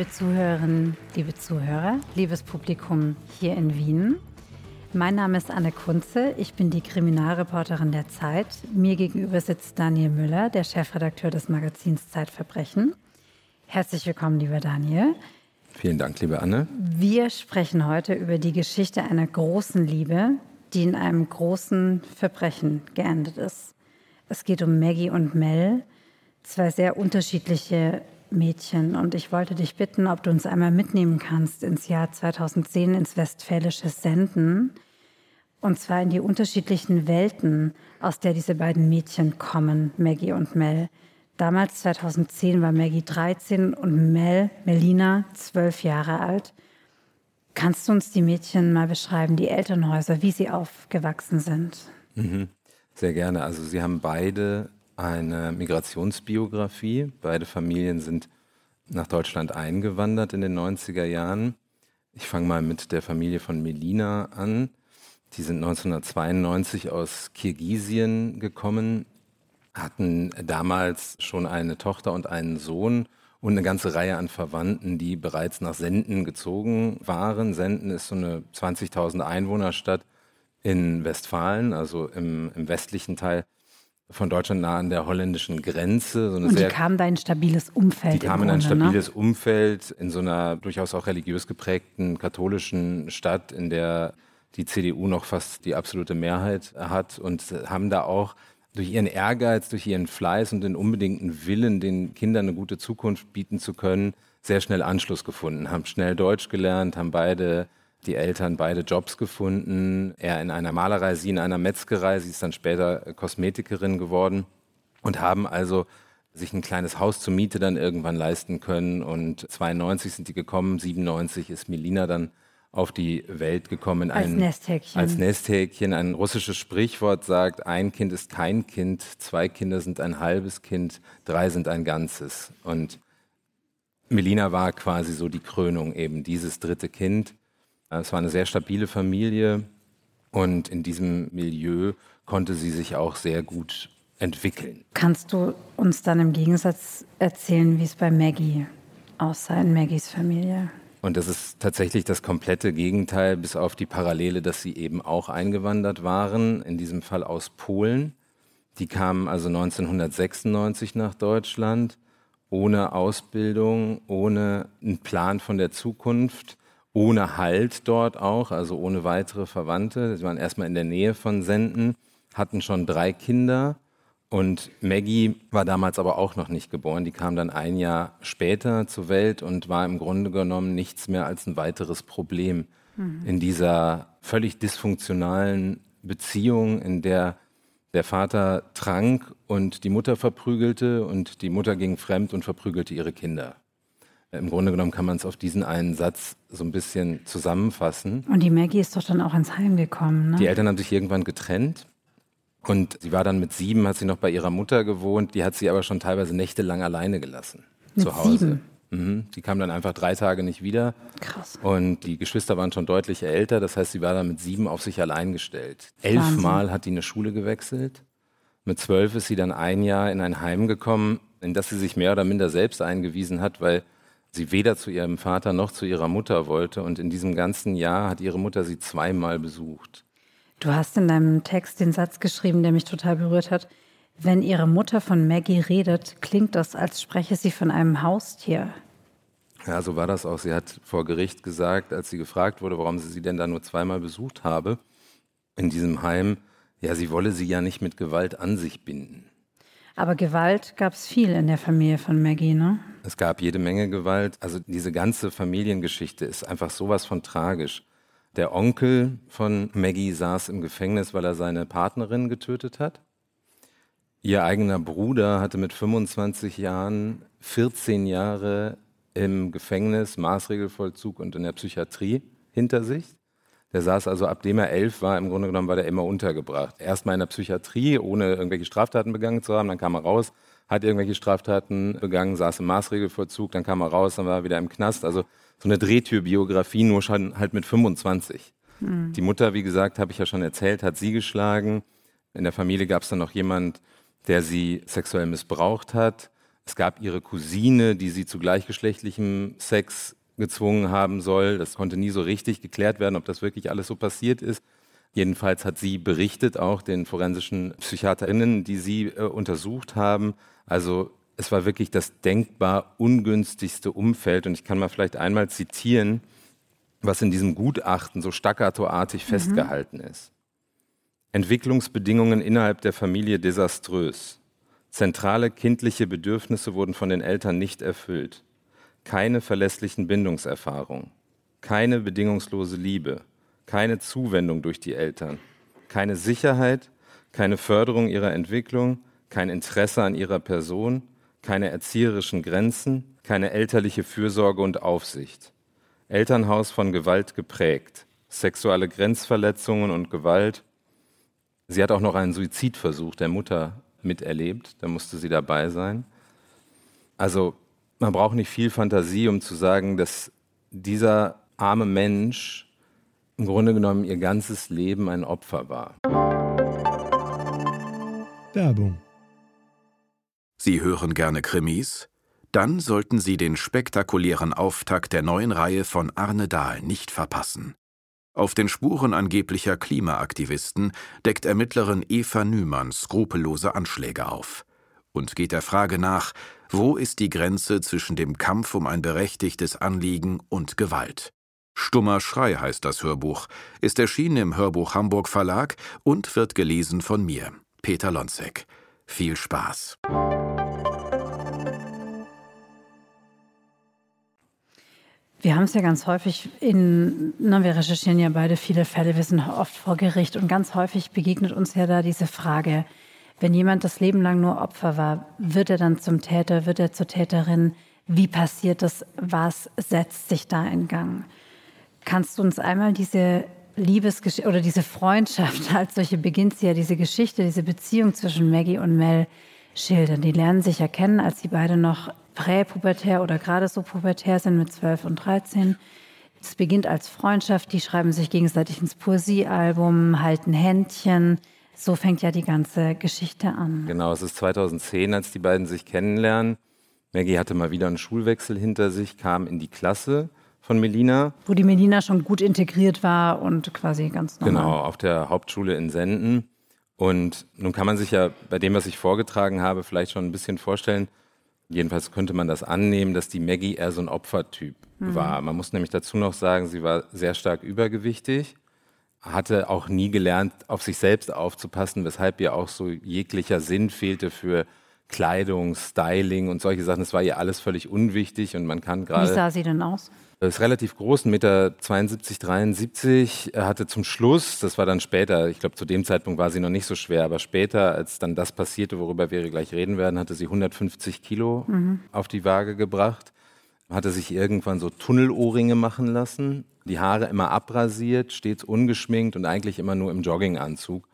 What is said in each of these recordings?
Liebe Zuhörerinnen, liebe Zuhörer, liebes Publikum hier in Wien. Mein Name ist Anne Kunze, ich bin die Kriminalreporterin der Zeit. Mir gegenüber sitzt Daniel Müller, der Chefredakteur des Magazins Zeitverbrechen. Herzlich willkommen, lieber Daniel. Vielen Dank, liebe Anne. Wir sprechen heute über die Geschichte einer großen Liebe, die in einem großen Verbrechen geendet ist. Es geht um Maggie und Mel, zwei sehr unterschiedliche Mädchen. Und ich wollte dich bitten, ob du uns einmal mitnehmen kannst ins Jahr 2010, ins westfälische Senden. Und zwar in die unterschiedlichen Welten, aus der diese beiden Mädchen kommen, Maggie und Mel. Damals, 2010, war Maggie 13 und Mel, Melina, 12 Jahre alt. Kannst du uns die Mädchen mal beschreiben, die Elternhäuser, wie sie aufgewachsen sind? Mhm. Sehr gerne. Also sie haben beide eine Migrationsbiografie. Beide Familien sind nach Deutschland eingewandert in den 90er Jahren. Ich fange mal mit der Familie von Melina an. Die sind 1992 aus Kirgisien gekommen, hatten damals schon eine Tochter und einen Sohn und eine ganze Reihe an Verwandten, die bereits nach Senden gezogen waren. Senden ist so eine 20.000 Einwohnerstadt in Westfalen, also im, im westlichen Teil von Deutschland nah an der holländischen Grenze. So und die kamen da in ein stabiles Umfeld. Die kamen in ein ne? stabiles ne? Umfeld, in so einer durchaus auch religiös geprägten katholischen Stadt, in der die CDU noch fast die absolute Mehrheit hat und haben da auch durch ihren Ehrgeiz, durch ihren Fleiß und den unbedingten Willen, den Kindern eine gute Zukunft bieten zu können, sehr schnell Anschluss gefunden, haben schnell Deutsch gelernt, haben beide die Eltern beide Jobs gefunden. Er in einer Malerei, sie in einer Metzgerei. Sie ist dann später Kosmetikerin geworden und haben also sich ein kleines Haus zur Miete dann irgendwann leisten können. Und 92 sind die gekommen, 97 ist Melina dann auf die Welt gekommen. Als ein, Nesthäkchen. Als Nesthäkchen. Ein russisches Sprichwort sagt, ein Kind ist kein Kind, zwei Kinder sind ein halbes Kind, drei sind ein Ganzes. Und Melina war quasi so die Krönung eben, dieses dritte Kind. Es war eine sehr stabile Familie und in diesem Milieu konnte sie sich auch sehr gut entwickeln. Kannst du uns dann im Gegensatz erzählen, wie es bei Maggie aussah in Maggies Familie? Und das ist tatsächlich das komplette Gegenteil, bis auf die Parallele, dass sie eben auch eingewandert waren, in diesem Fall aus Polen. Die kamen also 1996 nach Deutschland, ohne Ausbildung, ohne einen Plan von der Zukunft ohne Halt dort auch, also ohne weitere Verwandte. Sie waren erstmal in der Nähe von Senden, hatten schon drei Kinder und Maggie war damals aber auch noch nicht geboren. Die kam dann ein Jahr später zur Welt und war im Grunde genommen nichts mehr als ein weiteres Problem mhm. in dieser völlig dysfunktionalen Beziehung, in der der Vater trank und die Mutter verprügelte und die Mutter ging fremd und verprügelte ihre Kinder. Im Grunde genommen kann man es auf diesen einen Satz so ein bisschen zusammenfassen. Und die Maggie ist doch dann auch ins Heim gekommen. Ne? Die Eltern haben sich irgendwann getrennt. Und sie war dann mit sieben, hat sie noch bei ihrer Mutter gewohnt. Die hat sie aber schon teilweise nächtelang alleine gelassen. Mit zu Hause. sieben? Mhm. Die kam dann einfach drei Tage nicht wieder. Krass. Und die Geschwister waren schon deutlich älter. Das heißt, sie war dann mit sieben auf sich allein gestellt. Elfmal hat die eine Schule gewechselt. Mit zwölf ist sie dann ein Jahr in ein Heim gekommen, in das sie sich mehr oder minder selbst eingewiesen hat, weil sie weder zu ihrem Vater noch zu ihrer Mutter wollte. Und in diesem ganzen Jahr hat ihre Mutter sie zweimal besucht. Du hast in deinem Text den Satz geschrieben, der mich total berührt hat. Wenn ihre Mutter von Maggie redet, klingt das, als spreche sie von einem Haustier. Ja, so war das auch. Sie hat vor Gericht gesagt, als sie gefragt wurde, warum sie sie denn da nur zweimal besucht habe, in diesem Heim, ja, sie wolle sie ja nicht mit Gewalt an sich binden. Aber Gewalt gab es viel in der Familie von Maggie, ne? Es gab jede Menge Gewalt. Also diese ganze Familiengeschichte ist einfach sowas von tragisch. Der Onkel von Maggie saß im Gefängnis, weil er seine Partnerin getötet hat. Ihr eigener Bruder hatte mit 25 Jahren 14 Jahre im Gefängnis, Maßregelvollzug und in der Psychiatrie hinter sich. Der saß also, ab dem er elf war, im Grunde genommen war der immer untergebracht. Erstmal in der Psychiatrie, ohne irgendwelche Straftaten begangen zu haben, dann kam er raus, hat irgendwelche Straftaten begangen, saß im Maßregelvollzug, dann kam er raus, dann war er wieder im Knast. Also so eine Drehtürbiografie, nur schon halt mit 25. Mhm. Die Mutter, wie gesagt, habe ich ja schon erzählt, hat sie geschlagen. In der Familie gab es dann noch jemand, der sie sexuell missbraucht hat. Es gab ihre Cousine, die sie zu gleichgeschlechtlichem Sex gezwungen haben soll. Das konnte nie so richtig geklärt werden, ob das wirklich alles so passiert ist. Jedenfalls hat sie berichtet, auch den forensischen Psychiaterinnen, die sie äh, untersucht haben. Also es war wirklich das denkbar ungünstigste Umfeld. Und ich kann mal vielleicht einmal zitieren, was in diesem Gutachten so staccatoartig mhm. festgehalten ist. Entwicklungsbedingungen innerhalb der Familie desaströs. Zentrale kindliche Bedürfnisse wurden von den Eltern nicht erfüllt. Keine verlässlichen Bindungserfahrungen. Keine bedingungslose Liebe. Keine Zuwendung durch die Eltern. Keine Sicherheit. Keine Förderung ihrer Entwicklung. Kein Interesse an ihrer Person. Keine erzieherischen Grenzen. Keine elterliche Fürsorge und Aufsicht. Elternhaus von Gewalt geprägt. Sexuelle Grenzverletzungen und Gewalt. Sie hat auch noch einen Suizidversuch der Mutter miterlebt, da musste sie dabei sein. Also man braucht nicht viel Fantasie, um zu sagen, dass dieser arme Mensch im Grunde genommen ihr ganzes Leben ein Opfer war. Werbung. Sie hören gerne Krimis? Dann sollten Sie den spektakulären Auftakt der neuen Reihe von Arne Dahl nicht verpassen. Auf den Spuren angeblicher Klimaaktivisten deckt Ermittlerin Eva Nümann skrupellose Anschläge auf und geht der Frage nach, wo ist die Grenze zwischen dem Kampf um ein berechtigtes Anliegen und Gewalt. Stummer Schrei heißt das Hörbuch, ist erschienen im Hörbuch Hamburg Verlag und wird gelesen von mir, Peter Lonzek. Viel Spaß. Wir haben es ja ganz häufig in, na, wir recherchieren ja beide viele Fälle, wir sind oft vor Gericht und ganz häufig begegnet uns ja da diese Frage, wenn jemand das Leben lang nur Opfer war, wird er dann zum Täter, wird er zur Täterin? Wie passiert das? Was setzt sich da in Gang? Kannst du uns einmal diese Liebesgeschichte oder diese Freundschaft als solche beginnt sie ja, diese Geschichte, diese Beziehung zwischen Maggie und Mel schildern? Die lernen sich ja kennen, als sie beide noch präpubertär oder gerade so pubertär sind mit 12 und 13. Es beginnt als Freundschaft, die schreiben sich gegenseitig ins Poesiealbum, halten Händchen. So fängt ja die ganze Geschichte an. Genau, es ist 2010, als die beiden sich kennenlernen. Maggie hatte mal wieder einen Schulwechsel hinter sich, kam in die Klasse von Melina. Wo die Melina schon gut integriert war und quasi ganz normal. Genau, auf der Hauptschule in Senden. Und nun kann man sich ja bei dem, was ich vorgetragen habe, vielleicht schon ein bisschen vorstellen, Jedenfalls könnte man das annehmen, dass die Maggie eher so ein Opfertyp mhm. war. Man muss nämlich dazu noch sagen, sie war sehr stark übergewichtig, hatte auch nie gelernt, auf sich selbst aufzupassen, weshalb ihr auch so jeglicher Sinn fehlte für Kleidung, Styling und solche Sachen. Das war ihr alles völlig unwichtig und man kann gerade. Wie sah sie denn aus? ist relativ groß, 1,72 Meter 73. Er hatte zum Schluss, das war dann später, ich glaube zu dem Zeitpunkt war sie noch nicht so schwer, aber später, als dann das passierte, worüber wir gleich reden werden, hatte sie 150 Kilo mhm. auf die Waage gebracht, hatte sich irgendwann so Tunnelohrringe machen lassen, die Haare immer abrasiert, stets ungeschminkt und eigentlich immer nur im Jogginganzug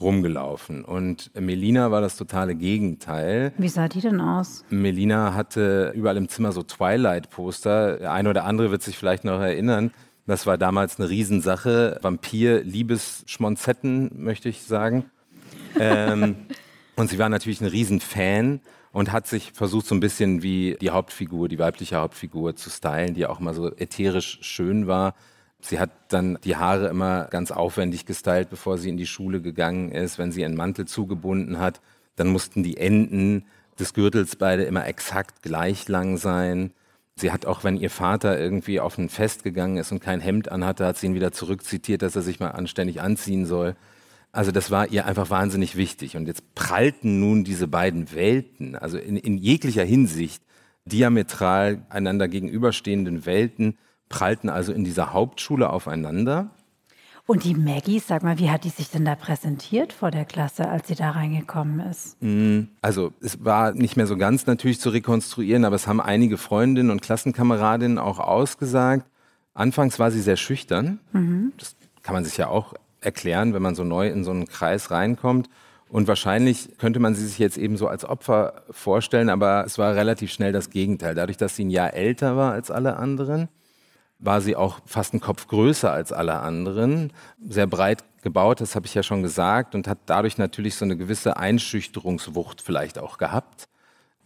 rumgelaufen. Und Melina war das totale Gegenteil. Wie sah die denn aus? Melina hatte überall im Zimmer so Twilight-Poster. Der eine oder andere wird sich vielleicht noch erinnern. Das war damals eine Riesensache. Vampir, Liebesschmonzetten, möchte ich sagen. ähm, und sie war natürlich ein Riesenfan und hat sich versucht, so ein bisschen wie die Hauptfigur, die weibliche Hauptfigur zu stylen, die auch mal so ätherisch schön war. Sie hat dann die Haare immer ganz aufwendig gestylt, bevor sie in die Schule gegangen ist. Wenn sie einen Mantel zugebunden hat, dann mussten die Enden des Gürtels beide immer exakt gleich lang sein. Sie hat auch, wenn ihr Vater irgendwie auf ein Fest gegangen ist und kein Hemd anhatte, hat sie ihn wieder zurückzitiert, dass er sich mal anständig anziehen soll. Also das war ihr einfach wahnsinnig wichtig. Und jetzt prallten nun diese beiden Welten, also in, in jeglicher Hinsicht diametral einander gegenüberstehenden Welten, prallten also in dieser Hauptschule aufeinander. Und die Maggie, sag mal, wie hat die sich denn da präsentiert vor der Klasse, als sie da reingekommen ist? Mm, also es war nicht mehr so ganz natürlich zu rekonstruieren, aber es haben einige Freundinnen und Klassenkameradinnen auch ausgesagt. Anfangs war sie sehr schüchtern. Mhm. Das kann man sich ja auch erklären, wenn man so neu in so einen Kreis reinkommt. Und wahrscheinlich könnte man sie sich jetzt eben so als Opfer vorstellen, aber es war relativ schnell das Gegenteil. Dadurch, dass sie ein Jahr älter war als alle anderen, war sie auch fast einen Kopf größer als alle anderen, sehr breit gebaut, das habe ich ja schon gesagt, und hat dadurch natürlich so eine gewisse Einschüchterungswucht vielleicht auch gehabt.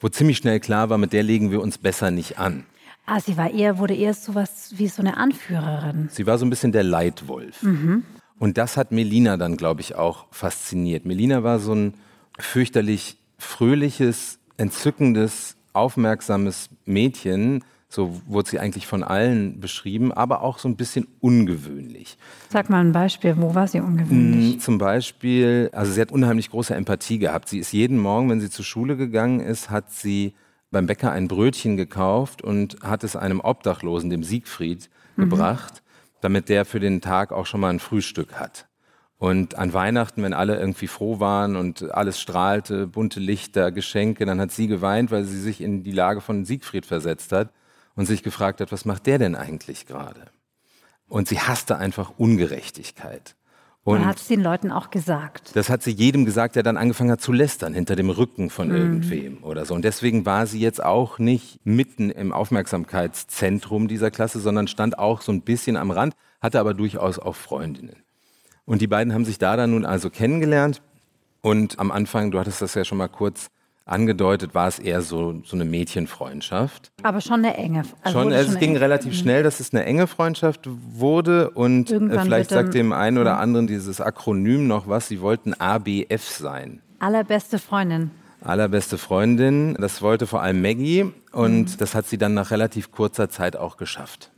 wo ziemlich schnell klar war, mit der legen wir uns besser nicht an. Ah, sie war eher, wurde eher so was wie so eine Anführerin. Sie war so ein bisschen der Leitwolf. Mhm. Und das hat Melina dann, glaube ich, auch fasziniert. Melina war so ein fürchterlich fröhliches, entzückendes, aufmerksames Mädchen. So wurde sie eigentlich von allen beschrieben, aber auch so ein bisschen ungewöhnlich. Sag mal ein Beispiel, wo war sie ungewöhnlich? Mm, zum Beispiel, also sie hat unheimlich große Empathie gehabt. Sie ist jeden Morgen, wenn sie zur Schule gegangen ist, hat sie beim Bäcker ein Brötchen gekauft und hat es einem Obdachlosen, dem Siegfried, mhm. gebracht, damit der für den Tag auch schon mal ein Frühstück hat. Und an Weihnachten, wenn alle irgendwie froh waren und alles strahlte, bunte Lichter, Geschenke, dann hat sie geweint, weil sie sich in die Lage von Siegfried versetzt hat und sich gefragt hat, was macht der denn eigentlich gerade? Und sie hasste einfach Ungerechtigkeit. Und hat es den Leuten auch gesagt. Das hat sie jedem gesagt, der dann angefangen hat zu lästern hinter dem Rücken von mhm. irgendwem oder so. Und deswegen war sie jetzt auch nicht mitten im Aufmerksamkeitszentrum dieser Klasse, sondern stand auch so ein bisschen am Rand, hatte aber durchaus auch Freundinnen. Und die beiden haben sich da dann nun also kennengelernt. Und am Anfang, du hattest das ja schon mal kurz angedeutet, war es eher so, so eine Mädchenfreundschaft. Aber schon eine enge. Also schon, also es ging relativ mhm. schnell, dass es eine enge Freundschaft wurde und äh, Irgendwann vielleicht sagt dem einen oder anderen dieses Akronym noch was. Sie wollten ABF sein. Allerbeste Freundin. Allerbeste Freundin. Das wollte vor allem Maggie und mhm. das hat sie dann nach relativ kurzer Zeit auch geschafft.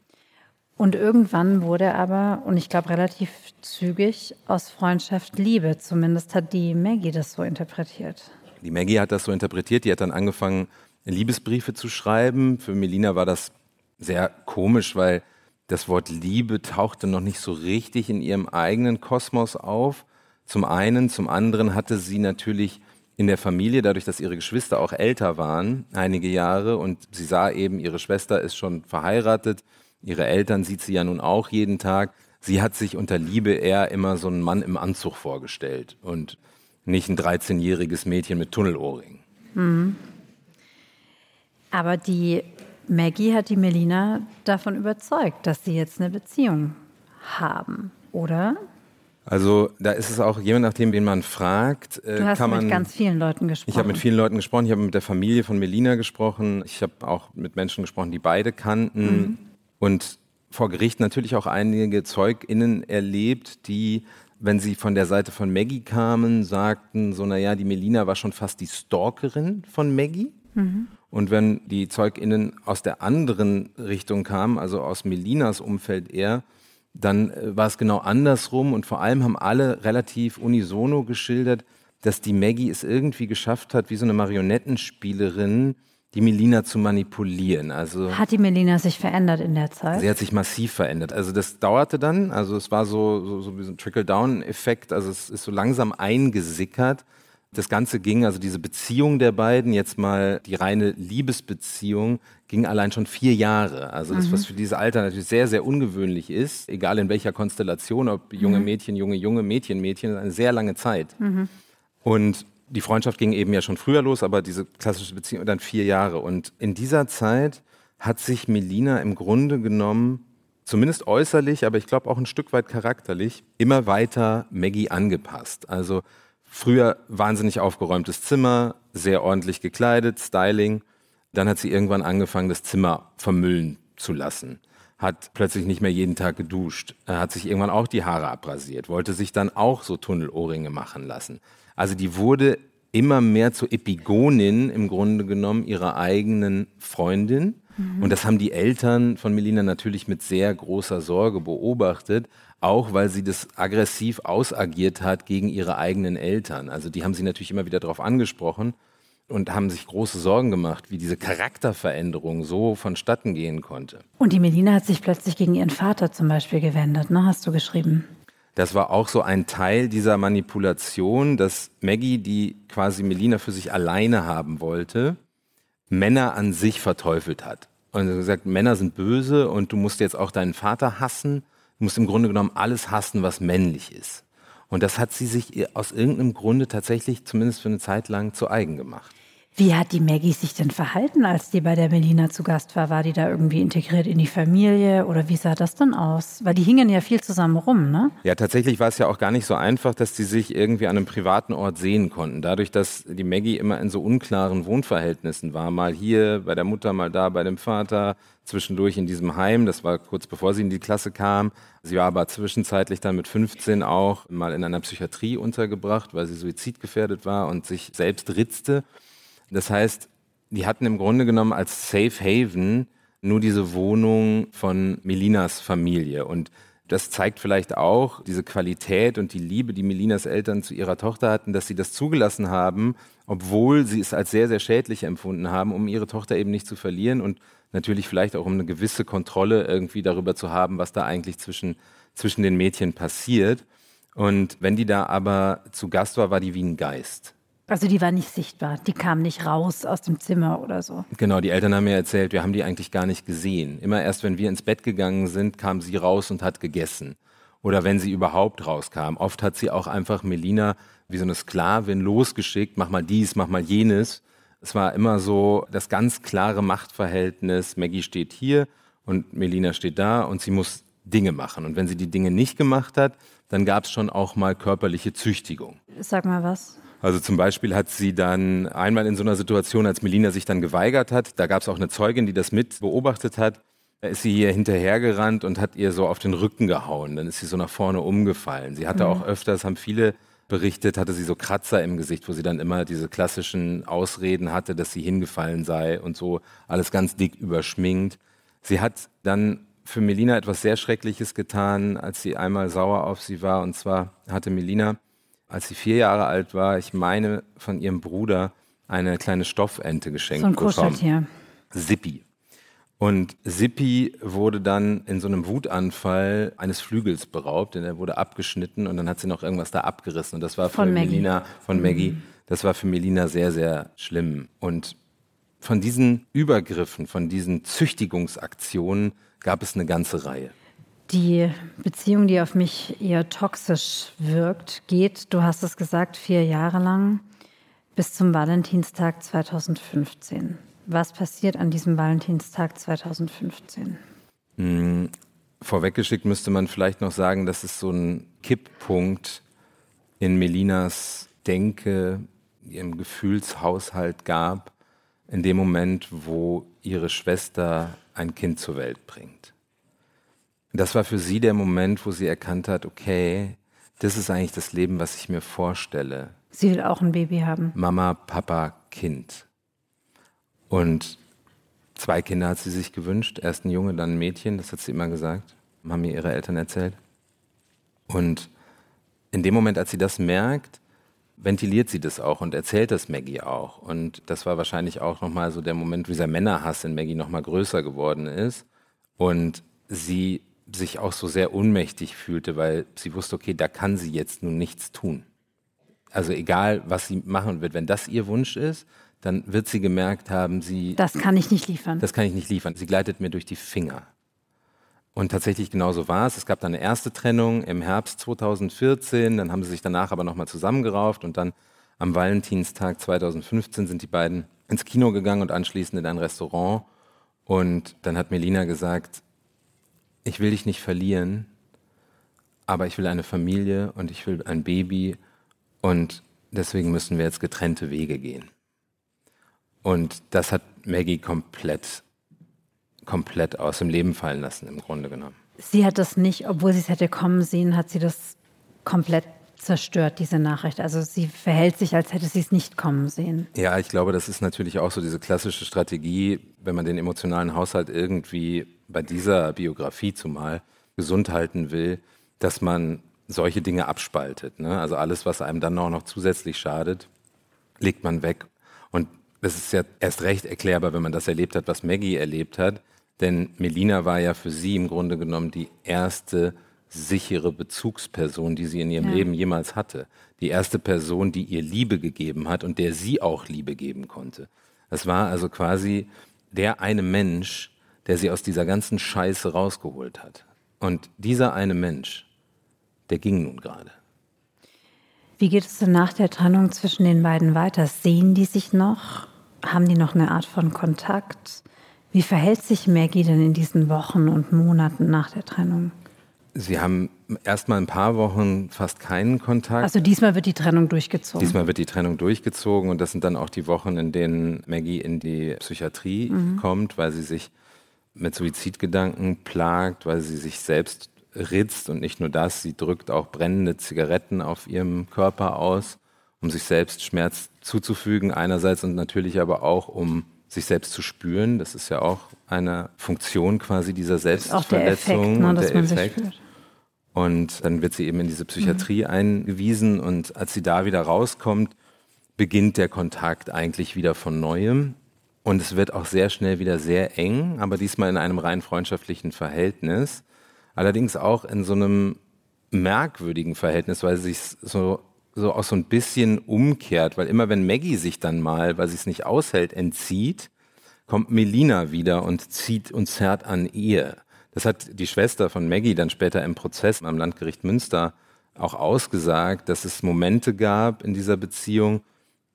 Und irgendwann wurde aber, und ich glaube relativ zügig, aus Freundschaft Liebe. Zumindest hat die Maggie das so interpretiert. Die Maggie hat das so interpretiert, die hat dann angefangen, Liebesbriefe zu schreiben. Für Melina war das sehr komisch, weil das Wort Liebe tauchte noch nicht so richtig in ihrem eigenen Kosmos auf. Zum einen, zum anderen hatte sie natürlich in der Familie, dadurch, dass ihre Geschwister auch älter waren, einige Jahre, und sie sah eben, ihre Schwester ist schon verheiratet, ihre Eltern sieht sie ja nun auch jeden Tag. Sie hat sich unter Liebe eher immer so einen Mann im Anzug vorgestellt. Und nicht ein 13-jähriges Mädchen mit Tunnelohrring. Mhm. Aber die Maggie hat die Melina davon überzeugt, dass sie jetzt eine Beziehung haben, oder? Also da ist es auch, je nachdem, wen man fragt. Äh, du hast kann mit man, ganz vielen Leuten gesprochen. Ich habe mit vielen Leuten gesprochen. Ich habe mit der Familie von Melina gesprochen. Ich habe auch mit Menschen gesprochen, die beide kannten. Mhm. Und vor Gericht natürlich auch einige ZeugInnen erlebt, die wenn sie von der Seite von Maggie kamen, sagten so, naja, die Melina war schon fast die Stalkerin von Maggie. Mhm. Und wenn die ZeugInnen aus der anderen Richtung kamen, also aus Melinas Umfeld eher, dann äh, war es genau andersrum und vor allem haben alle relativ unisono geschildert, dass die Maggie es irgendwie geschafft hat, wie so eine Marionettenspielerin, die Melina zu manipulieren. Also hat die Melina sich verändert in der Zeit? Sie hat sich massiv verändert. Also das dauerte dann, also es war so, so, so wie so ein Trickle-Down-Effekt, also es ist so langsam eingesickert. Das Ganze ging, also diese Beziehung der beiden, jetzt mal die reine Liebesbeziehung, ging allein schon vier Jahre. Also das, mhm. was für dieses Alter natürlich sehr, sehr ungewöhnlich ist, egal in welcher Konstellation, ob junge mhm. Mädchen, junge, junge Mädchen, Mädchen, eine sehr lange Zeit. Mhm. Und die Freundschaft ging eben ja schon früher los, aber diese klassische Beziehung dann vier Jahre. Und in dieser Zeit hat sich Melina im Grunde genommen, zumindest äußerlich, aber ich glaube auch ein Stück weit charakterlich, immer weiter Maggie angepasst. Also früher wahnsinnig aufgeräumtes Zimmer, sehr ordentlich gekleidet, Styling. Dann hat sie irgendwann angefangen, das Zimmer vermüllen zu lassen. Hat plötzlich nicht mehr jeden Tag geduscht, hat sich irgendwann auch die Haare abrasiert, wollte sich dann auch so Tunnelohrringe machen lassen also die wurde immer mehr zur Epigonin im Grunde genommen ihrer eigenen Freundin. Mhm. Und das haben die Eltern von Melina natürlich mit sehr großer Sorge beobachtet, auch weil sie das aggressiv ausagiert hat gegen ihre eigenen Eltern. Also die haben sie natürlich immer wieder darauf angesprochen und haben sich große Sorgen gemacht, wie diese Charakterveränderung so vonstatten gehen konnte. Und die Melina hat sich plötzlich gegen ihren Vater zum Beispiel gewendet, ne? hast du geschrieben. Das war auch so ein Teil dieser Manipulation, dass Maggie, die quasi Melina für sich alleine haben wollte, Männer an sich verteufelt hat. Und gesagt, Männer sind böse und du musst jetzt auch deinen Vater hassen. Du musst im Grunde genommen alles hassen, was männlich ist. Und das hat sie sich aus irgendeinem Grunde tatsächlich, zumindest für eine Zeit lang, zu eigen gemacht. Wie hat die Maggie sich denn verhalten, als die bei der Melina zu Gast war? War die da irgendwie integriert in die Familie oder wie sah das dann aus? Weil die hingen ja viel zusammen rum, ne? Ja, tatsächlich war es ja auch gar nicht so einfach, dass die sich irgendwie an einem privaten Ort sehen konnten. Dadurch, dass die Maggie immer in so unklaren Wohnverhältnissen war, mal hier bei der Mutter, mal da bei dem Vater, zwischendurch in diesem Heim, das war kurz bevor sie in die Klasse kam. Sie war aber zwischenzeitlich dann mit 15 auch mal in einer Psychiatrie untergebracht, weil sie suizidgefährdet war und sich selbst ritzte. Das heißt, die hatten im Grunde genommen als Safe Haven nur diese Wohnung von Melinas Familie. Und das zeigt vielleicht auch diese Qualität und die Liebe, die Melinas Eltern zu ihrer Tochter hatten, dass sie das zugelassen haben, obwohl sie es als sehr, sehr schädlich empfunden haben, um ihre Tochter eben nicht zu verlieren und natürlich vielleicht auch um eine gewisse Kontrolle irgendwie darüber zu haben, was da eigentlich zwischen, zwischen den Mädchen passiert. Und wenn die da aber zu Gast war, war die wie ein Geist. Also die war nicht sichtbar, die kam nicht raus aus dem Zimmer oder so. Genau, die Eltern haben mir erzählt, wir haben die eigentlich gar nicht gesehen. Immer erst, wenn wir ins Bett gegangen sind, kam sie raus und hat gegessen. Oder wenn sie überhaupt rauskam. Oft hat sie auch einfach Melina wie so eine Sklavin losgeschickt, mach mal dies, mach mal jenes. Es war immer so das ganz klare Machtverhältnis. Maggie steht hier und Melina steht da und sie muss Dinge machen. Und wenn sie die Dinge nicht gemacht hat, dann gab es schon auch mal körperliche Züchtigung. Sag mal was. Also zum Beispiel hat sie dann einmal in so einer Situation, als Melina sich dann geweigert hat, da gab es auch eine Zeugin, die das mit beobachtet hat, da ist sie hier hinterhergerannt und hat ihr so auf den Rücken gehauen. Dann ist sie so nach vorne umgefallen. Sie hatte mhm. auch öfters, haben viele berichtet, hatte sie so Kratzer im Gesicht, wo sie dann immer diese klassischen Ausreden hatte, dass sie hingefallen sei und so alles ganz dick überschminkt. Sie hat dann für Melina etwas sehr Schreckliches getan, als sie einmal sauer auf sie war. Und zwar hatte Melina als sie vier Jahre alt war, ich meine, von ihrem Bruder eine kleine Stoffente geschenkt so ein bekommen. Sippi. Und Sippi wurde dann in so einem Wutanfall eines Flügels beraubt, denn er wurde abgeschnitten und dann hat sie noch irgendwas da abgerissen. Und das war von. Melina, von Maggie, mhm. das war für Melina sehr, sehr schlimm. Und von diesen Übergriffen, von diesen Züchtigungsaktionen gab es eine ganze Reihe. Die Beziehung, die auf mich eher toxisch wirkt, geht, du hast es gesagt, vier Jahre lang bis zum Valentinstag 2015. Was passiert an diesem Valentinstag 2015? Hm, vorweggeschickt müsste man vielleicht noch sagen, dass es so ein Kipppunkt in Melinas Denke, ihrem Gefühlshaushalt gab, in dem Moment, wo ihre Schwester ein Kind zur Welt bringt. Das war für sie der Moment, wo sie erkannt hat, okay, das ist eigentlich das Leben, was ich mir vorstelle. Sie will auch ein Baby haben. Mama, Papa, Kind. Und zwei Kinder hat sie sich gewünscht. Erst ein Junge, dann ein Mädchen. Das hat sie immer gesagt. Haben mir ihre Eltern erzählt. Und in dem Moment, als sie das merkt, ventiliert sie das auch und erzählt das Maggie auch. Und das war wahrscheinlich auch nochmal so der Moment, wo dieser Männerhass in Maggie nochmal größer geworden ist. Und sie sich auch so sehr ohnmächtig fühlte, weil sie wusste, okay, da kann sie jetzt nun nichts tun. Also egal, was sie machen wird, wenn das ihr Wunsch ist, dann wird sie gemerkt haben, sie... Das kann ich nicht liefern. Das kann ich nicht liefern. Sie gleitet mir durch die Finger. Und tatsächlich genauso war es. Es gab dann eine erste Trennung im Herbst 2014, dann haben sie sich danach aber nochmal zusammengerauft und dann am Valentinstag 2015 sind die beiden ins Kino gegangen und anschließend in ein Restaurant. Und dann hat Melina gesagt, ich will dich nicht verlieren, aber ich will eine Familie und ich will ein Baby und deswegen müssen wir jetzt getrennte Wege gehen. Und das hat Maggie komplett, komplett aus dem Leben fallen lassen, im Grunde genommen. Sie hat das nicht, obwohl sie es hätte kommen sehen, hat sie das komplett zerstört, diese Nachricht. Also sie verhält sich, als hätte sie es nicht kommen sehen. Ja, ich glaube, das ist natürlich auch so diese klassische Strategie, wenn man den emotionalen Haushalt irgendwie bei dieser Biografie zumal gesund halten will, dass man solche Dinge abspaltet. Ne? Also alles, was einem dann auch noch zusätzlich schadet, legt man weg. Und das ist ja erst recht erklärbar, wenn man das erlebt hat, was Maggie erlebt hat. Denn Melina war ja für sie im Grunde genommen die erste sichere Bezugsperson, die sie in ihrem ja. Leben jemals hatte. Die erste Person, die ihr Liebe gegeben hat und der sie auch Liebe geben konnte. Das war also quasi der eine Mensch, der sie aus dieser ganzen Scheiße rausgeholt hat. Und dieser eine Mensch, der ging nun gerade. Wie geht es denn nach der Trennung zwischen den beiden weiter? Sehen die sich noch? Haben die noch eine Art von Kontakt? Wie verhält sich Maggie denn in diesen Wochen und Monaten nach der Trennung? Sie haben erst mal ein paar Wochen fast keinen Kontakt. Also diesmal wird die Trennung durchgezogen. Diesmal wird die Trennung durchgezogen und das sind dann auch die Wochen, in denen Maggie in die Psychiatrie mhm. kommt, weil sie sich mit Suizidgedanken plagt, weil sie sich selbst ritzt und nicht nur das, sie drückt auch brennende Zigaretten auf ihrem Körper aus, um sich selbst Schmerz zuzufügen einerseits und natürlich aber auch um sich selbst zu spüren. Das ist ja auch eine Funktion quasi dieser Selbstverletzung ne, und der Effekt. Und dann wird sie eben in diese Psychiatrie mhm. eingewiesen und als sie da wieder rauskommt, beginnt der Kontakt eigentlich wieder von neuem. Und es wird auch sehr schnell wieder sehr eng, aber diesmal in einem rein freundschaftlichen Verhältnis. Allerdings auch in so einem merkwürdigen Verhältnis, weil sie sich so, so auch so ein bisschen umkehrt. Weil immer wenn Maggie sich dann mal, weil sie es nicht aushält, entzieht, kommt Melina wieder und zieht und zerrt an ihr. Das hat die Schwester von Maggie dann später im Prozess am Landgericht Münster auch ausgesagt, dass es Momente gab in dieser Beziehung,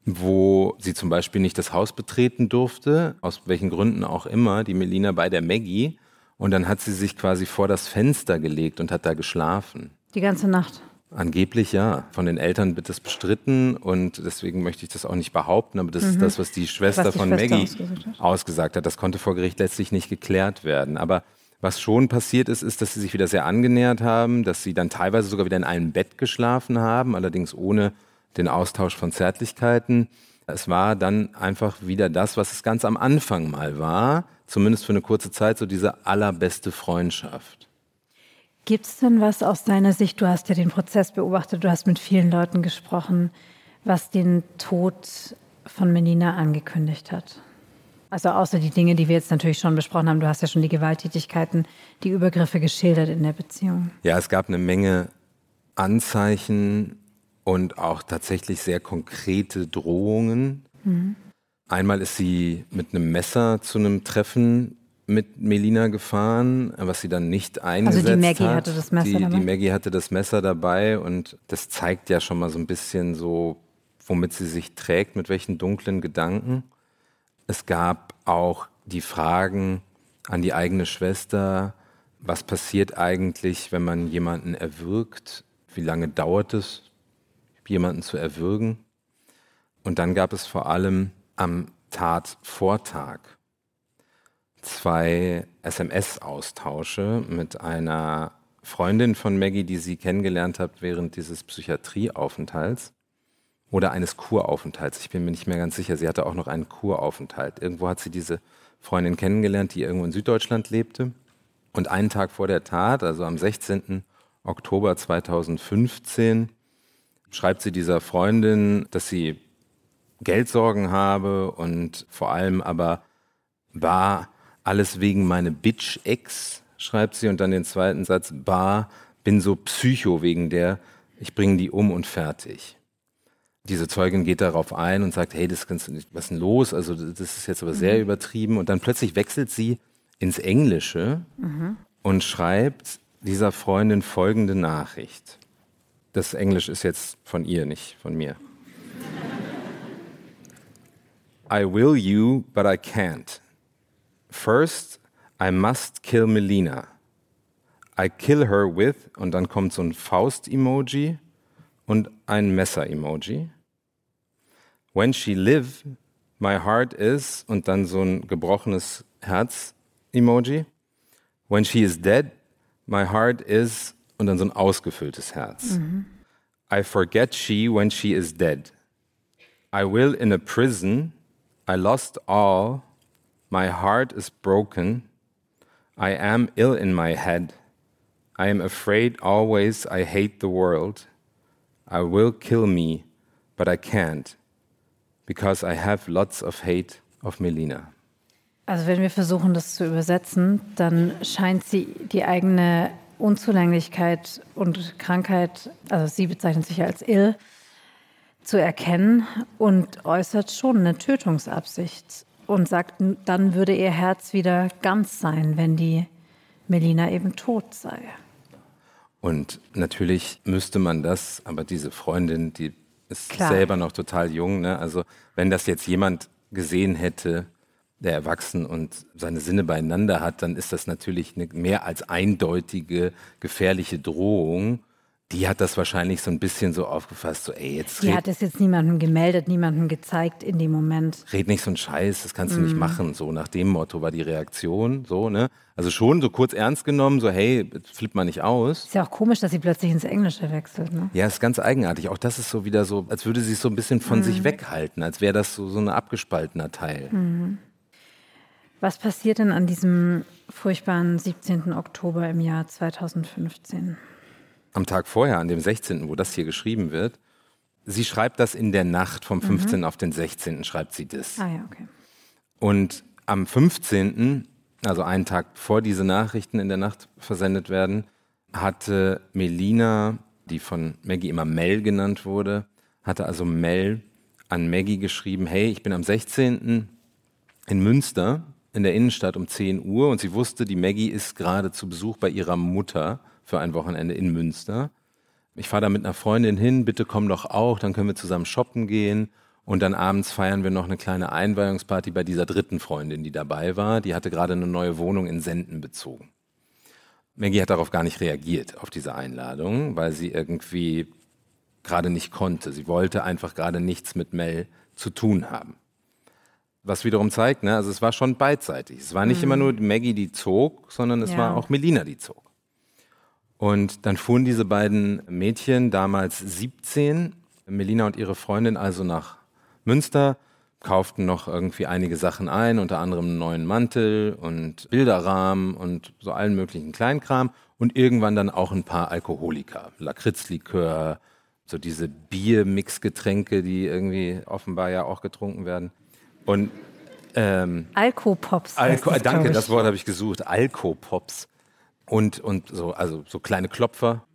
wo sie zum Beispiel nicht das Haus betreten durfte, aus welchen Gründen auch immer, die Melina bei der Maggie. Und dann hat sie sich quasi vor das Fenster gelegt und hat da geschlafen. Die ganze Nacht. Angeblich ja. Von den Eltern wird das bestritten und deswegen möchte ich das auch nicht behaupten, aber das mhm. ist das, was die Schwester was die von Schwester Maggie ausgesagt hat. ausgesagt hat. Das konnte vor Gericht letztlich nicht geklärt werden. Aber was schon passiert ist, ist, dass sie sich wieder sehr angenähert haben, dass sie dann teilweise sogar wieder in einem Bett geschlafen haben, allerdings ohne den Austausch von Zärtlichkeiten. Es war dann einfach wieder das, was es ganz am Anfang mal war, zumindest für eine kurze Zeit, so diese allerbeste Freundschaft. Gibt es denn was aus deiner Sicht, du hast ja den Prozess beobachtet, du hast mit vielen Leuten gesprochen, was den Tod von Menina angekündigt hat? Also außer die Dinge, die wir jetzt natürlich schon besprochen haben. Du hast ja schon die Gewalttätigkeiten, die Übergriffe geschildert in der Beziehung. Ja, es gab eine Menge Anzeichen und auch tatsächlich sehr konkrete Drohungen. Mhm. Einmal ist sie mit einem Messer zu einem Treffen mit Melina gefahren, was sie dann nicht eingesetzt hat. Also die Maggie hat. hatte das Messer die, dabei? Die Maggie hatte das Messer dabei und das zeigt ja schon mal so ein bisschen so, womit sie sich trägt, mit welchen dunklen Gedanken. Es gab auch die Fragen an die eigene Schwester, was passiert eigentlich, wenn man jemanden erwürgt? Wie lange dauert es, jemanden zu erwürgen? Und dann gab es vor allem am Tatvortag zwei SMS-Austausche mit einer Freundin von Maggie, die sie kennengelernt hat während dieses Psychiatrieaufenthalts oder eines Kuraufenthalts. Ich bin mir nicht mehr ganz sicher. Sie hatte auch noch einen Kuraufenthalt. Irgendwo hat sie diese Freundin kennengelernt, die irgendwo in Süddeutschland lebte. Und einen Tag vor der Tat, also am 16. Oktober 2015, schreibt sie dieser Freundin, dass sie Geldsorgen habe und vor allem aber war alles wegen meine Bitch-Ex, schreibt sie. Und dann den zweiten Satz, war, bin so psycho wegen der, ich bringe die um und fertig. Diese Zeugin geht darauf ein und sagt, hey, das kannst du nicht, was ist denn los? Also das ist jetzt aber sehr mhm. übertrieben. Und dann plötzlich wechselt sie ins Englische mhm. und schreibt dieser Freundin folgende Nachricht. Das Englisch ist jetzt von ihr, nicht von mir. I will you, but I can't. First, I must kill Melina. I kill her with, und dann kommt so ein Faust-Emoji und ein Messer-Emoji. When she live, my heart is und dann so ein gebrochenes Herz-Emoji. When she is dead, my heart is und dann so ein ausgefülltes Herz. Mhm. I forget she when she is dead. I will in a prison. I lost all. My heart is broken. I am ill in my head. I am afraid always. I hate the world. I will kill me, but I can't, because I have lots of hate of Melina. Also wenn wir versuchen, das zu übersetzen, dann scheint sie die eigene Unzulänglichkeit und Krankheit, also sie bezeichnet sich als ill, zu erkennen und äußert schon eine Tötungsabsicht und sagt, dann würde ihr Herz wieder ganz sein, wenn die Melina eben tot sei. Und natürlich müsste man das, aber diese Freundin, die ist Klar. selber noch total jung. Ne? Also wenn das jetzt jemand gesehen hätte, der erwachsen und seine Sinne beieinander hat, dann ist das natürlich eine mehr als eindeutige gefährliche Drohung. Die hat das wahrscheinlich so ein bisschen so aufgefasst, so ey, jetzt Die hat es jetzt niemandem gemeldet, niemandem gezeigt in dem Moment. red nicht so einen Scheiß, das kannst du nicht machen. So nach dem Motto war die Reaktion, so, ne? Also schon so kurz ernst genommen, so hey, flipp mal nicht aus. Ist ja auch komisch, dass sie plötzlich ins Englische wechselt. Ne? Ja, ist ganz eigenartig. Auch das ist so wieder so, als würde sie es so ein bisschen von sich weghalten, als wäre das so, so ein abgespaltener Teil. Was passiert denn an diesem furchtbaren 17. Oktober im Jahr 2015? Am Tag vorher, an dem 16., wo das hier geschrieben wird, sie schreibt das in der Nacht vom 15. auf den 16. schreibt sie das. Ah ja, okay. Und am 15., also einen Tag bevor diese Nachrichten in der Nacht versendet werden, hatte Melina, die von Maggie immer Mel genannt wurde, hatte also Mel an Maggie geschrieben, hey, ich bin am 16. in Münster in der Innenstadt um 10 Uhr und sie wusste, die Maggie ist gerade zu Besuch bei ihrer Mutter für ein Wochenende in Münster. Ich fahre da mit einer Freundin hin, bitte komm doch auch, dann können wir zusammen shoppen gehen. Und dann abends feiern wir noch eine kleine Einweihungsparty bei dieser dritten Freundin, die dabei war. Die hatte gerade eine neue Wohnung in Senden bezogen. Maggie hat darauf gar nicht reagiert, auf diese Einladung, weil sie irgendwie gerade nicht konnte. Sie wollte einfach gerade nichts mit Mel zu tun haben. Was wiederum zeigt, ne, also es war schon beidseitig. Es war nicht immer nur Maggie, die zog, sondern es Ja. war auch Melina, die zog. Und dann fuhren diese beiden Mädchen, damals 17, Melina und ihre Freundin, also nach Münster, kauften noch irgendwie einige Sachen ein, unter anderem einen neuen Mantel und Bilderrahmen und so allen möglichen Kleinkram und irgendwann dann auch ein paar Alkoholika, Lakritzlikör, so diese Bier-Mixgetränke, die irgendwie offenbar ja auch getrunken werden. Und ähm, Alkopops. Alko das, danke, das Wort habe ich gesucht. Alkopops. Und, und so, also so kleine Klopfer.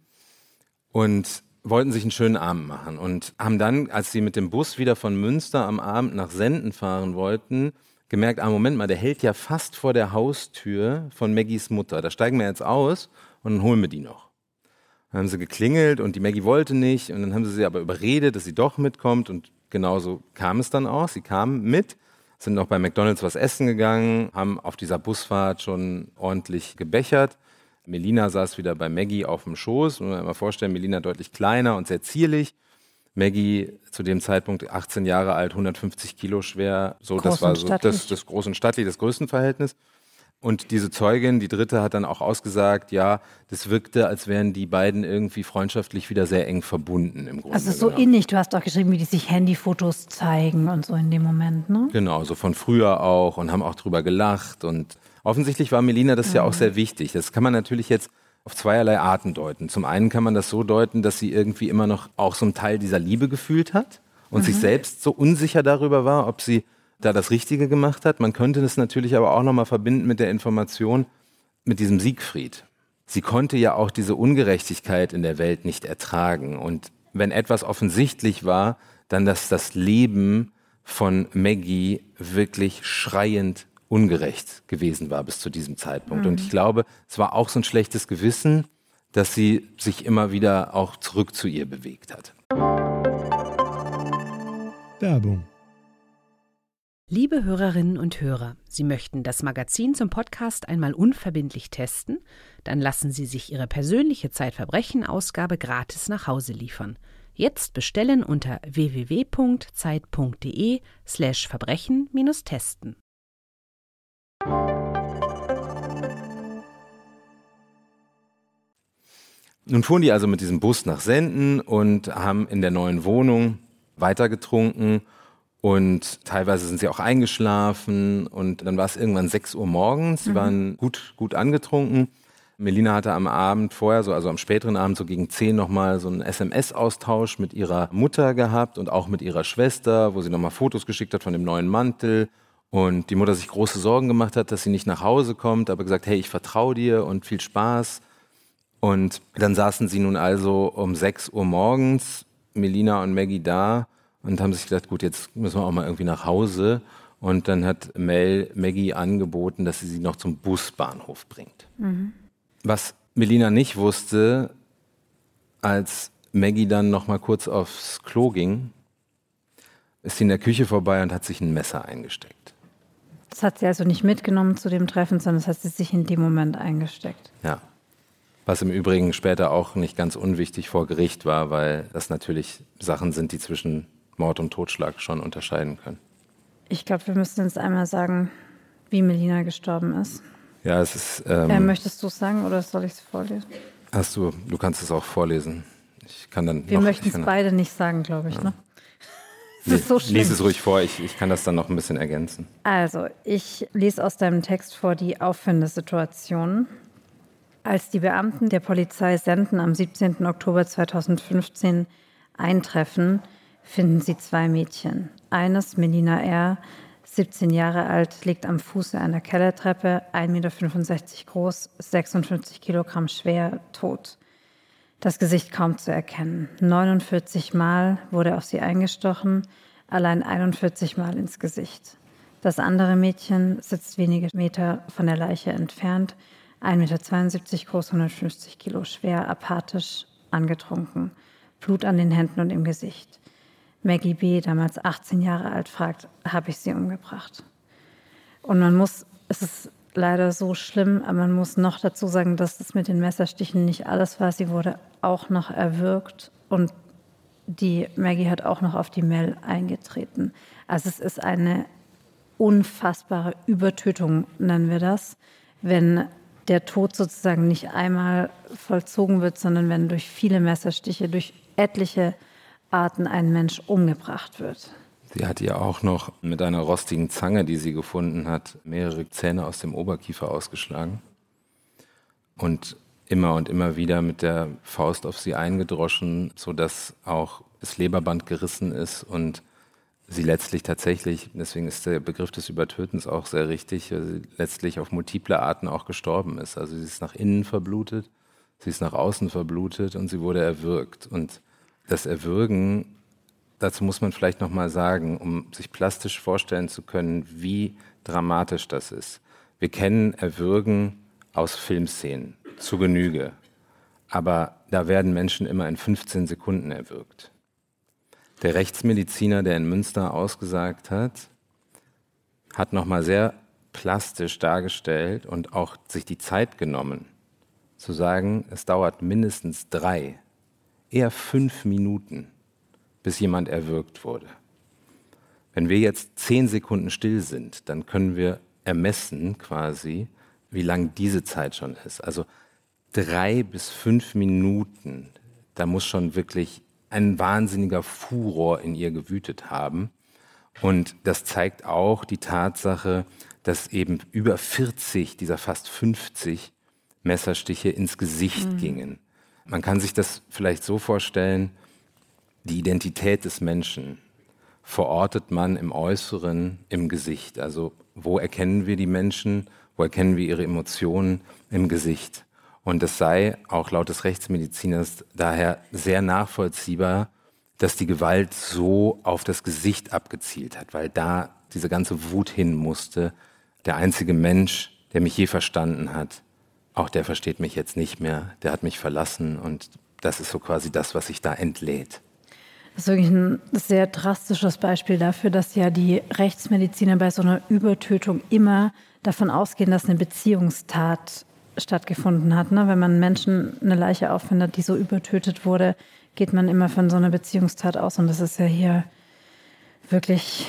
Und wollten sich einen schönen Abend machen. Und haben dann, als sie mit dem Bus wieder von Münster am Abend nach Senden fahren wollten, gemerkt, ah, Moment mal, der hält ja fast vor der Haustür von Maggies Mutter. Da steigen wir jetzt aus und dann holen wir die noch. Dann haben sie geklingelt und die Maggie wollte nicht. Und dann haben sie sie aber überredet, dass sie doch mitkommt. Und genauso kam es dann auch. Sie kam mit, sind noch bei McDonalds was essen gegangen, haben auf dieser Busfahrt schon ordentlich gebechert. Melina saß wieder bei Maggie auf dem Schoß. Muss man sich mal vorstellen, Melina deutlich kleiner und sehr zierlich. Maggie zu dem Zeitpunkt 18 Jahre alt, 150 Kilo schwer. So, das war so das, das groß und stattlich, das Größenverhältnis. Und diese Zeugin, die dritte, hat dann auch ausgesagt, ja, das wirkte, als wären die beiden irgendwie freundschaftlich wieder sehr eng verbunden im Grunde. Also so genommen. innig, du hast auch geschrieben, wie die sich Handyfotos zeigen und so in dem Moment, ne? Genau, so von früher auch und haben auch drüber gelacht. Und offensichtlich war Melina das ja auch sehr wichtig. Das kann man natürlich jetzt auf zweierlei Arten deuten. Zum einen kann man das so deuten, dass sie irgendwie immer noch auch so einen Teil dieser Liebe gefühlt hat und sich selbst so unsicher darüber war, ob sie da das Richtige gemacht hat. Man könnte das natürlich aber auch nochmal verbinden mit der Information, mit diesem Siegfried. Sie konnte ja auch diese Ungerechtigkeit in der Welt nicht ertragen. Und wenn etwas offensichtlich war, dann, dass das Leben von Maggie wirklich schreiend ungerecht gewesen war bis zu diesem Zeitpunkt. Und ich glaube, es war auch so ein schlechtes Gewissen, dass sie sich immer wieder auch zurück zu ihr bewegt hat. Werbung. Liebe Hörerinnen und Hörer, Sie möchten das Magazin zum Podcast einmal unverbindlich testen? Dann lassen Sie sich Ihre persönliche Zeitverbrechen-Ausgabe gratis nach Hause liefern. Jetzt bestellen unter www.zeit.de slash Verbrechen-testen. Nun fuhren die also mit diesem Bus nach Senden und haben in der neuen Wohnung weitergetrunken und teilweise sind sie auch eingeschlafen und dann war es irgendwann 6 Uhr morgens. Sie waren gut, gut angetrunken. Melina hatte am Abend vorher, so, also am späteren Abend, so gegen 10 nochmal so einen SMS-Austausch mit ihrer Mutter gehabt und auch mit ihrer Schwester, wo sie nochmal Fotos geschickt hat von dem neuen Mantel. Und die Mutter sich große Sorgen gemacht hat, dass sie nicht nach Hause kommt, aber gesagt, hey, ich vertraue dir und viel Spaß. Und dann saßen sie nun also um 6 Uhr morgens, Melina und Maggie da und haben sich gedacht, gut, jetzt müssen wir auch mal irgendwie nach Hause. Und dann hat Mel Maggie angeboten, dass sie sie noch zum Busbahnhof bringt. Was Melina nicht wusste, als Maggie dann noch mal kurz aufs Klo ging, ist sie in der Küche vorbei und hat sich ein Messer eingesteckt. Das hat sie also nicht mitgenommen zu dem Treffen, sondern das hat sie sich in dem Moment eingesteckt. Ja. Was im Übrigen später auch nicht ganz unwichtig vor Gericht war, weil das natürlich Sachen sind, die zwischen Mord und Totschlag schon unterscheiden können. Ich glaube, wir müssen jetzt einmal sagen, wie Melina gestorben ist. Ja, es ist. Ähm, äh, möchtest du es sagen oder soll ich es vorlesen? Hast du, du kannst es auch vorlesen. Ich kann dann. Wir möchten es beide nicht sagen, glaube ich. Ja. Ne? Das ist so schlimm. Lies es ruhig vor, ich, ich kann das dann noch ein bisschen ergänzen. Also, ich lese aus deinem Text vor die Auffindesituation. Als die Beamten der Polizei Senden am 17. Oktober 2015 eintreffen, finden sie zwei Mädchen. Eines, Melina R., 17 Jahre alt, liegt am Fuße einer Kellertreppe, 1,65 Meter groß, 56 Kilogramm schwer, tot. Das Gesicht kaum zu erkennen. 49 Mal wurde auf sie eingestochen, allein 41 Mal ins Gesicht. Das andere Mädchen sitzt wenige Meter von der Leiche entfernt, 1,72 Meter groß, 150 Kilo schwer, apathisch, angetrunken, Blut an den Händen und im Gesicht. Maggie B., damals 18 Jahre alt, fragt, habe ich sie umgebracht? Und man muss, es ist leider so schlimm, aber man muss noch dazu sagen, dass es mit den Messerstichen nicht alles war. Sie wurde auch noch erwürgt und die Maggie hat auch noch auf die Mel eingetreten. Also es ist eine unfassbare Übertötung, nennen wir das, wenn der Tod sozusagen nicht einmal vollzogen wird, sondern wenn durch viele Messerstiche, durch etliche Arten ein Mensch umgebracht wird. Sie hat ihr auch noch mit einer rostigen Zange, die sie gefunden hat, mehrere Zähne aus dem Oberkiefer ausgeschlagen und immer und immer wieder mit der Faust auf sie eingedroschen, sodass auch das Leberband gerissen ist und sie letztlich tatsächlich, deswegen ist der Begriff des Übertötens auch sehr richtig, letztlich auf multiple Arten auch gestorben ist. Also sie ist nach innen verblutet, sie ist nach außen verblutet und sie wurde erwürgt. Und das Erwürgen, dazu muss man vielleicht nochmal sagen, um sich plastisch vorstellen zu können, wie dramatisch das ist. Wir kennen Erwürgen aus Filmszenen zu Genüge, aber da werden Menschen immer in 15 Sekunden erwürgt. Der Rechtsmediziner, der in Münster ausgesagt hat, hat nochmal sehr plastisch dargestellt und auch sich die Zeit genommen, zu sagen, es dauert mindestens drei, eher fünf Minuten, bis jemand erwürgt wurde. Wenn wir jetzt zehn Sekunden still sind, dann können wir ermessen quasi, wie lang diese Zeit schon ist. Also drei bis fünf Minuten, da muss schon wirklich ein wahnsinniger Furor in ihr gewütet haben. Und das zeigt auch die Tatsache, dass eben über 40 dieser fast 50 Messerstiche ins Gesicht mhm. gingen. Man kann sich das vielleicht so vorstellen, die Identität des Menschen verortet man im Äußeren, im Gesicht. Also wo erkennen wir die Menschen, wo erkennen wir ihre Emotionen im Gesicht. Und es sei auch laut des Rechtsmediziners daher sehr nachvollziehbar, dass die Gewalt so auf das Gesicht abgezielt hat, weil da diese ganze Wut hin musste. Der einzige Mensch, der mich je verstanden hat, auch der versteht mich jetzt nicht mehr, der hat mich verlassen und das ist so quasi das, was sich da entlädt. Das ist wirklich ein sehr drastisches Beispiel dafür, dass ja die Rechtsmediziner bei so einer Übertötung immer davon ausgehen, dass eine Beziehungstat stattgefunden hat. Ne? Wenn man Menschen eine Leiche auffindet, die so übertötet wurde, geht man immer von so einer Beziehungstat aus. Und das ist ja hier wirklich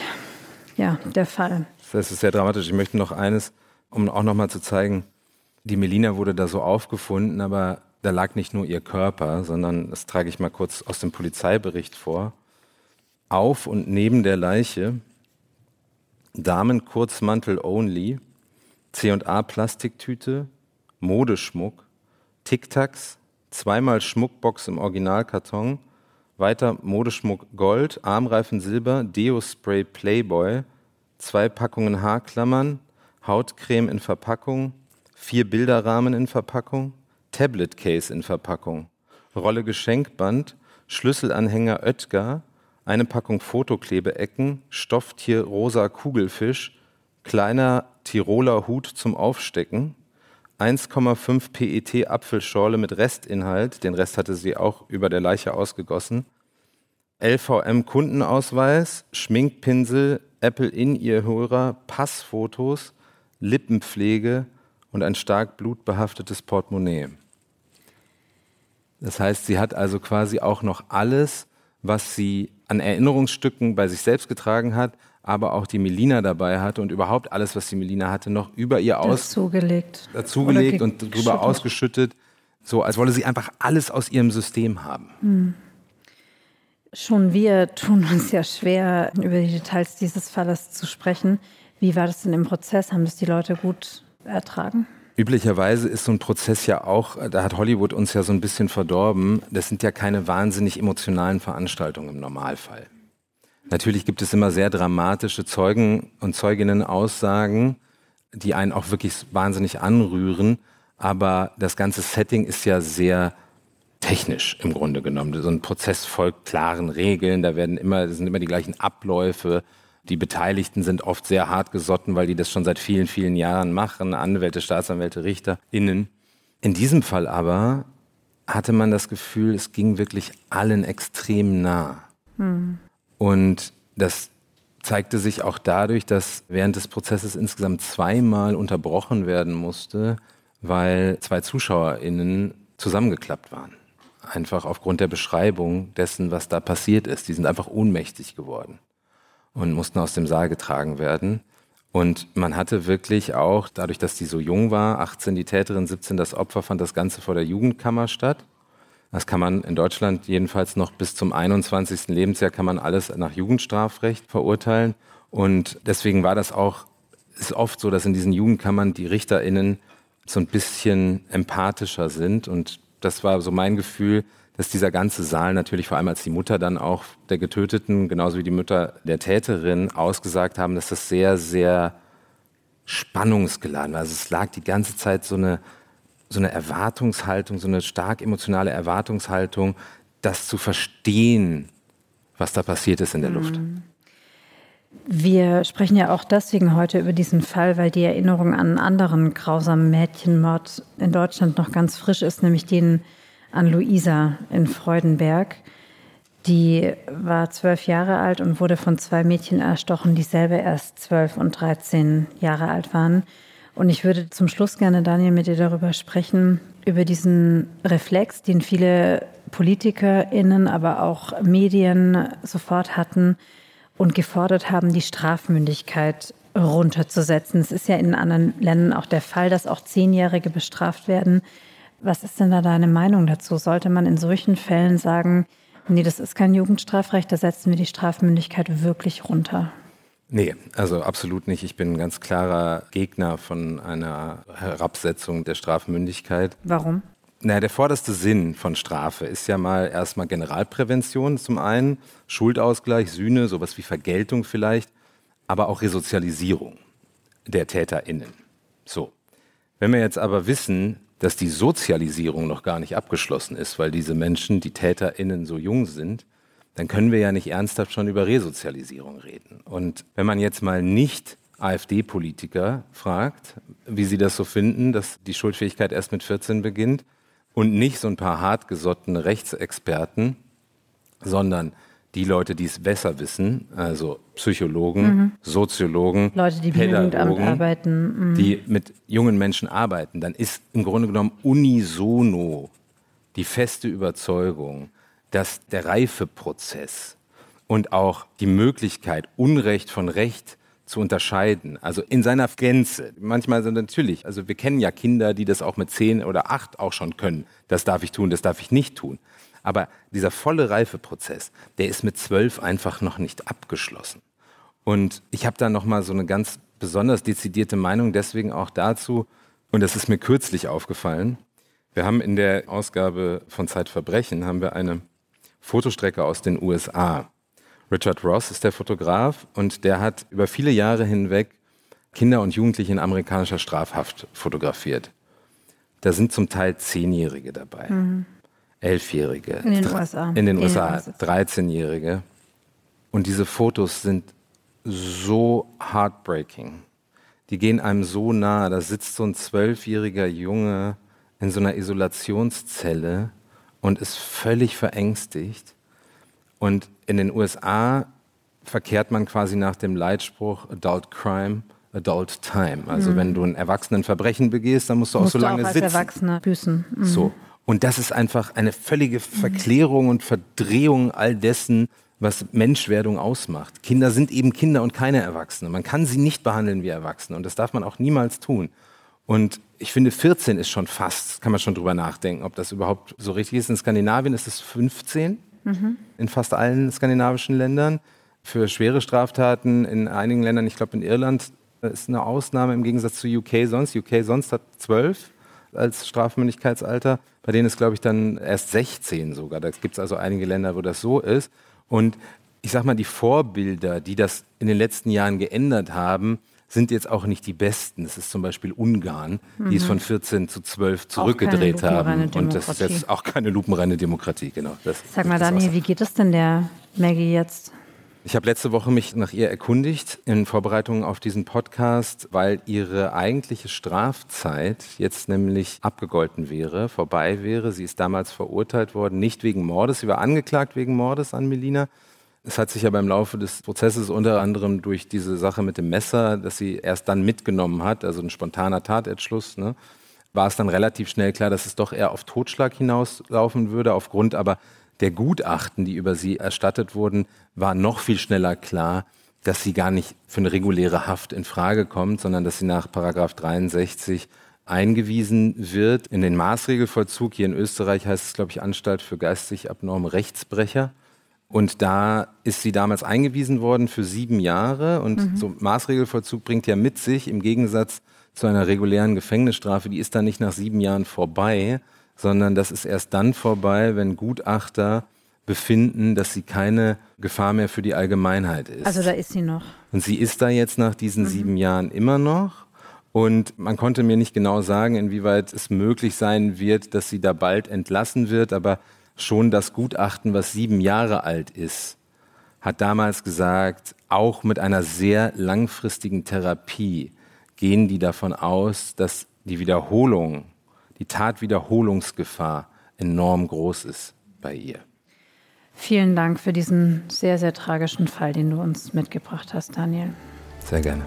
ja, der Fall. Das ist sehr dramatisch. Ich möchte noch eines, um auch noch mal zu zeigen, die Melina wurde da so aufgefunden, aber da lag nicht nur ihr Körper, sondern das trage ich mal kurz aus dem Polizeibericht vor. Auf und neben der Leiche Damenkurzmantel only, C&A Plastiktüte, Modeschmuck, Tic-Tacs, zweimal Schmuckbox im Originalkarton, weiter Modeschmuck Gold, Armreifen Silber, Deo-Spray Playboy, zwei Packungen Haarklammern, Hautcreme in Verpackung, vier Bilderrahmen in Verpackung, Tablet-Case in Verpackung, Rolle Geschenkband, Schlüsselanhänger Oetker, eine Packung Fotoklebeecken, Stofftier rosa Kugelfisch, kleiner Tiroler Hut zum Aufstecken, 1,5 PET Apfelschorle mit Restinhalt, den Rest hatte sie auch über der Leiche ausgegossen, LVM-Kundenausweis, Schminkpinsel, Apple-In-Ear-Hörer, Passfotos, Lippenpflege und ein stark blutbehaftetes Portemonnaie. Das heißt, sie hat also quasi auch noch alles, was sie an Erinnerungsstücken bei sich selbst getragen hat, aber auch die Melina dabei hatte und überhaupt alles, was die Melina hatte, noch über ihr aus dazugelegt, dazugelegt und drüber ausgeschüttet, so als wolle sie einfach alles aus ihrem System haben. Hm. Schon wir tun uns ja schwer, über die Details dieses Falles zu sprechen. Wie war das denn im Prozess? Haben das die Leute gut ertragen? Üblicherweise ist so ein Prozess ja auch, da hat Hollywood uns ja so ein bisschen verdorben, das sind ja keine wahnsinnig emotionalen Veranstaltungen im Normalfall. Natürlich gibt es immer sehr dramatische Zeugen- und Zeuginnen-Aussagen, die einen auch wirklich wahnsinnig anrühren, aber das ganze Setting ist ja sehr technisch im Grunde genommen. So ein Prozess folgt klaren Regeln, da werden immer, sind immer die gleichen Abläufe, die Beteiligten sind oft sehr hart gesotten, weil die das schon seit vielen, vielen Jahren machen. Anwälte, Staatsanwälte, RichterInnen. In diesem Fall aber hatte man das Gefühl, es ging wirklich allen extrem nah. Hm. Und das zeigte sich auch dadurch, dass während des Prozesses insgesamt zweimal unterbrochen werden musste, weil zwei ZuschauerInnen zusammengeklappt waren. Einfach aufgrund der Beschreibung dessen, was da passiert ist. Die sind einfach ohnmächtig geworden und mussten aus dem Saal getragen werden. Und man hatte wirklich auch, dadurch, dass die so jung war, 18 die Täterin, 17 das Opfer, fand das Ganze vor der Jugendkammer statt. Das kann man in Deutschland jedenfalls noch bis zum 21. Lebensjahr kann man alles nach Jugendstrafrecht verurteilen. Und deswegen war das auch, ist oft so, dass in diesen Jugendkammern die RichterInnen so ein bisschen empathischer sind. Und das war so mein Gefühl, dass dieser ganze Saal natürlich vor allem als die Mutter dann auch der Getöteten, genauso wie die Mutter der Täterin, ausgesagt haben, dass das sehr, sehr spannungsgeladen war. Also es lag die ganze Zeit so eine, so eine Erwartungshaltung, so eine stark emotionale Erwartungshaltung, das zu verstehen, was da passiert ist in der Luft. Mhm. Wir sprechen ja auch deswegen heute über diesen Fall, weil die Erinnerung an einen anderen grausamen Mädchenmord in Deutschland noch ganz frisch ist, nämlich den an Luisa in Freudenberg. Die war zwölf Jahre alt und wurde von zwei Mädchen erstochen, die selber erst zwölf und dreizehn Jahre alt waren. Und ich würde zum Schluss gerne, Daniel, mit dir darüber sprechen, über diesen Reflex, den viele PolitikerInnen, aber auch Medien sofort hatten und gefordert haben, die Strafmündigkeit runterzusetzen. Es ist ja in anderen Ländern auch der Fall, dass auch Zehnjährige bestraft werden. Was ist denn da deine Meinung dazu? Sollte man in solchen Fällen sagen, nee, das ist kein Jugendstrafrecht, da setzen wir die Strafmündigkeit wirklich runter? Nee, also absolut nicht. Ich bin ein ganz klarer Gegner von einer Herabsetzung der Strafmündigkeit. Warum? Naja, der vorderste Sinn von Strafe ist ja mal erstmal Generalprävention zum einen, Schuldausgleich, Sühne, sowas wie Vergeltung vielleicht, aber auch Resozialisierung der TäterInnen. So. Wenn wir jetzt aber wissen, dass die Sozialisierung noch gar nicht abgeschlossen ist, weil diese Menschen, die TäterInnen so jung sind, dann können wir ja nicht ernsthaft schon über Resozialisierung reden. Und wenn man jetzt mal nicht AfD-Politiker fragt, wie sie das so finden, dass die Schuldfähigkeit erst mit 14 beginnt und nicht so ein paar hartgesottene Rechtsexperten, sondern die Leute, die es besser wissen, also Psychologen, mhm. Soziologen, Leute, die Pädagogen, arbeiten, mhm. die mit jungen Menschen arbeiten, dann ist im Grunde genommen unisono die feste Überzeugung, dass der Reifeprozess und auch die Möglichkeit, Unrecht von Recht zu unterscheiden, also in seiner Gänze. Manchmal sind natürlich, also wir kennen ja Kinder, die das auch mit zehn oder acht auch schon können. Das darf ich tun, das darf ich nicht tun. Aber dieser volle Reifeprozess, der ist mit zwölf einfach noch nicht abgeschlossen. Und ich habe da noch mal so eine ganz besonders dezidierte Meinung deswegen auch dazu. Und das ist mir kürzlich aufgefallen. Wir haben in der Ausgabe von Zeitverbrechen haben wir eine Fotostrecke aus den USA. Richard Ross ist der Fotograf und der hat über viele Jahre hinweg Kinder und Jugendliche in amerikanischer Strafhaft fotografiert. Da sind zum Teil Zehnjährige dabei. Mhm. Elfjährige. In den USA. In den USA, 13-Jährige. Und diese Fotos sind so heartbreaking. Die gehen einem so nahe. Da sitzt so ein zwölfjähriger Junge in so einer Isolationszelle und ist völlig verängstigt. Und in den USA verkehrt man quasi nach dem Leitspruch Adult Crime, Adult Time. Also mhm. wenn du ein Erwachsenenverbrechen begehst, dann musst du auch musst so lange auch als sitzen. Erwachsene büßen. Mhm. So. Und das ist einfach eine völlige Verklärung und Verdrehung all dessen, was Menschwerdung ausmacht. Kinder sind eben Kinder und keine Erwachsene. Man kann sie nicht behandeln wie Erwachsene und das darf man auch niemals tun. Und ich finde, 14 ist schon fast, kann man schon drüber nachdenken, ob das überhaupt so richtig ist. In Skandinavien ist es 15, mhm. in fast allen skandinavischen Ländern. Für schwere Straftaten in einigen Ländern, ich glaube in Irland ist eine Ausnahme im Gegensatz zu UK sonst. UK sonst hat 12 als Strafmündigkeitsalter. Bei denen ist, glaube ich, dann erst 16 sogar. Da gibt es also einige Länder, wo das so ist. Und ich sage mal, die Vorbilder, die das in den letzten Jahren geändert haben, sind jetzt auch nicht die besten. Das ist zum Beispiel Ungarn, mhm. die es mhm. von 14 zu 12 zurückgedreht haben. Und das ist jetzt auch keine lupenreine Demokratie, genau. Das, Sag mal, Daniel, wie geht es denn der Maggie jetzt? Ich habe letzte Woche mich nach ihr erkundigt in Vorbereitung auf diesen Podcast, weil ihre eigentliche Strafzeit jetzt nämlich abgegolten wäre, vorbei wäre. Sie ist damals verurteilt worden, nicht wegen Mordes. Sie war angeklagt wegen Mordes an Melina. Es hat sich aber im Laufe des Prozesses unter anderem durch diese Sache mit dem Messer, das sie erst dann mitgenommen hat, also ein spontaner Tatentschluss, ne, war es dann relativ schnell klar, dass es doch eher auf Totschlag hinauslaufen würde, aufgrund aber der Gutachten, die über sie erstattet wurden, war noch viel schneller klar, dass sie gar nicht für eine reguläre Haft in Frage kommt, sondern dass sie nach Paragraph 63 eingewiesen wird in den Maßregelvollzug. Hier in Österreich heißt es, glaube ich, Anstalt für geistig abnorme Rechtsbrecher. Und da ist sie damals eingewiesen worden für sieben Jahre. Und mhm. so Maßregelvollzug bringt ja mit sich, im Gegensatz zu einer regulären Gefängnisstrafe, die ist dann nicht nach sieben Jahren vorbei, sondern das ist erst dann vorbei, wenn Gutachter befinden, dass sie keine Gefahr mehr für die Allgemeinheit ist. Also da ist sie noch. Und sie ist da jetzt nach diesen mhm. sieben Jahren immer noch. Und man konnte mir nicht genau sagen, inwieweit es möglich sein wird, dass sie da bald entlassen wird. Aber schon das Gutachten, was sieben Jahre alt ist, hat damals gesagt, auch mit einer sehr langfristigen Therapie gehen die davon aus, dass die Wiederholung die Tatwiederholungsgefahr enorm groß ist bei ihr. Vielen Dank für diesen sehr, sehr tragischen Fall, den du uns mitgebracht hast, Daniel. Sehr gerne.